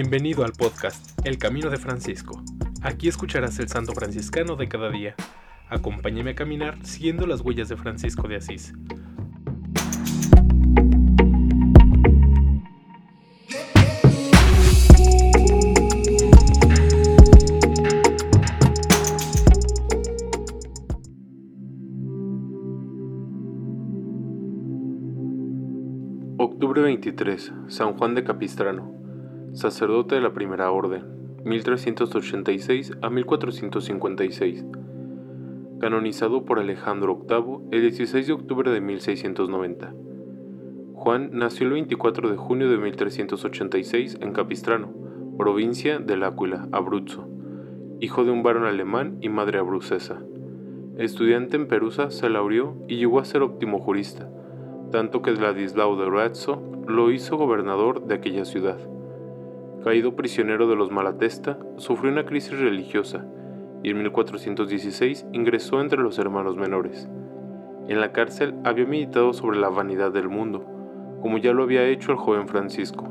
Bienvenido al podcast El Camino de Francisco. Aquí escucharás el santo franciscano de cada día. Acompáñame a caminar siguiendo las huellas de Francisco de Asís. Octubre 23. San Juan de Capistrano, sacerdote de la Primera Orden, 1386 a 1456. Canonizado por Alejandro VIII el 16 de octubre de 1690. Juan nació el 24 de junio de 1386 en Capistrano, provincia del Áquila, Abruzzo, hijo de un varón alemán y madre abrucesa. Estudiante en Perusa, se laureó y llegó a ser óptimo jurista tanto que Ladislao de Razzo lo hizo gobernador de aquella ciudad. Caído prisionero de los Malatesta, sufrió una crisis religiosa y en 1416 ingresó entre los hermanos menores. En la cárcel había meditado sobre la vanidad del mundo, como ya lo había hecho el joven Francisco.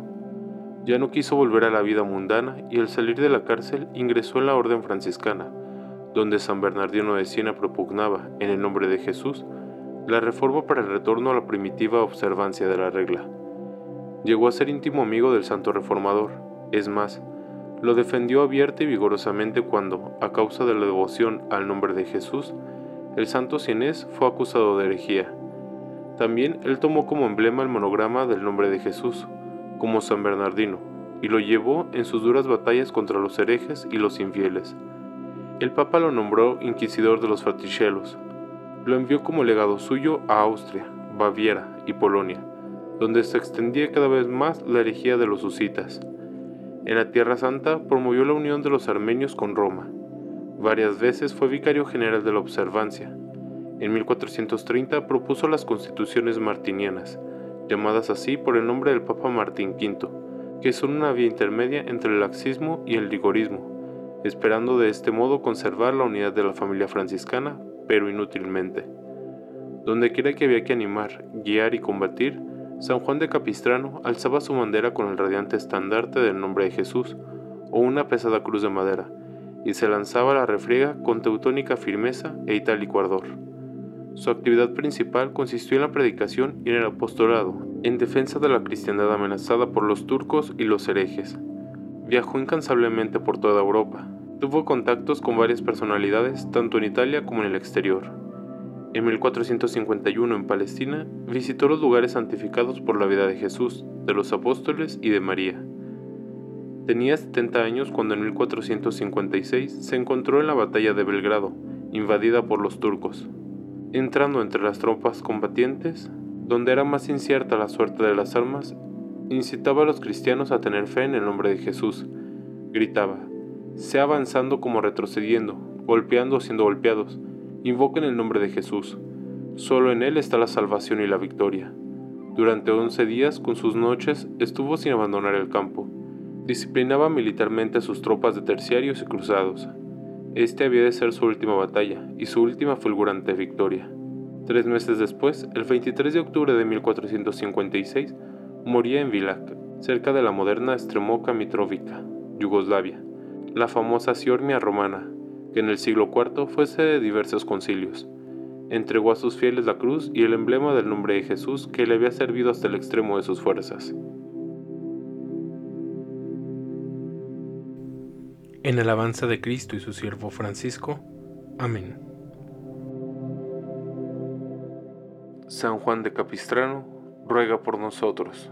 Ya no quiso volver a la vida mundana y al salir de la cárcel ingresó en la orden franciscana, donde San Bernardino de Siena propugnaba, en el nombre de Jesús, la reforma para el retorno a la primitiva observancia de la regla. Llegó a ser íntimo amigo del santo reformador, es más, lo defendió abierta y vigorosamente cuando, a causa de la devoción al nombre de Jesús, el santo cienés fue acusado de herejía. También él tomó como emblema el monograma del nombre de Jesús, como San Bernardino, y lo llevó en sus duras batallas contra los herejes y los infieles. El Papa lo nombró inquisidor de los fraticelos, lo envió como legado suyo a Austria, Baviera y Polonia, donde se extendía cada vez más la herejía de los husitas. En la Tierra Santa promovió la unión de los armenios con Roma. Varias veces fue vicario general de la observancia. En 1430 propuso las constituciones martinianas, llamadas así por el nombre del Papa Martín V, que son una vía intermedia entre el laxismo y el rigorismo, esperando de este modo conservar la unidad de la familia franciscana pero inútilmente. Donde quiera que había que animar, guiar y combatir, San Juan de Capistrano alzaba su bandera con el radiante estandarte del nombre de Jesús o una pesada cruz de madera, y se lanzaba a la refriega con teutónica firmeza e itálico ardor. Su actividad principal consistió en la predicación y en el apostolado, en defensa de la cristiandad amenazada por los turcos y los herejes. Viajó incansablemente por toda Europa, Tuvo contactos con varias personalidades tanto en Italia como en el exterior. En 1451 en Palestina visitó los lugares santificados por la vida de Jesús, de los apóstoles y de María. Tenía 70 años cuando en 1456 se encontró en la batalla de Belgrado, invadida por los turcos. Entrando entre las tropas combatientes, donde era más incierta la suerte de las armas, incitaba a los cristianos a tener fe en el nombre de Jesús. Gritaba, sea avanzando como retrocediendo, golpeando o siendo golpeados. Invoquen el nombre de Jesús. Solo en Él está la salvación y la victoria. Durante once días, con sus noches, estuvo sin abandonar el campo. Disciplinaba militarmente a sus tropas de terciarios y cruzados. Este había de ser su última batalla y su última fulgurante victoria. Tres meses después, el 23 de octubre de 1456, moría en Vilac, cerca de la moderna Stremoka Mitrovica, Yugoslavia la famosa Siormia romana, que en el siglo IV fue sede de diversos concilios. Entregó a sus fieles la cruz y el emblema del nombre de Jesús que le había servido hasta el extremo de sus fuerzas. En alabanza de Cristo y su siervo Francisco. Amén. San Juan de Capistrano, ruega por nosotros.